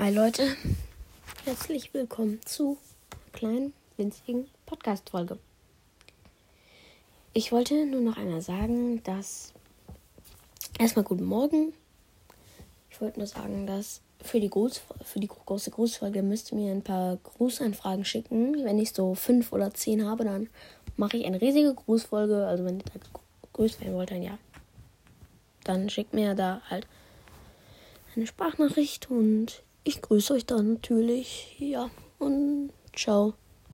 Hi Leute, herzlich willkommen zu einer kleinen, winzigen Podcast-Folge. Ich wollte nur noch einmal sagen, dass erstmal guten Morgen. Ich wollte nur sagen, dass für die, Gruß, für die große Grußfolge müsst ihr mir ein paar Grußanfragen schicken. Wenn ich so fünf oder zehn habe, dann mache ich eine riesige Grußfolge. Also wenn ihr da grüßt werden wollt, dann ja. Dann schickt mir da halt eine Sprachnachricht und ich grüße euch dann natürlich. Ja, und ciao.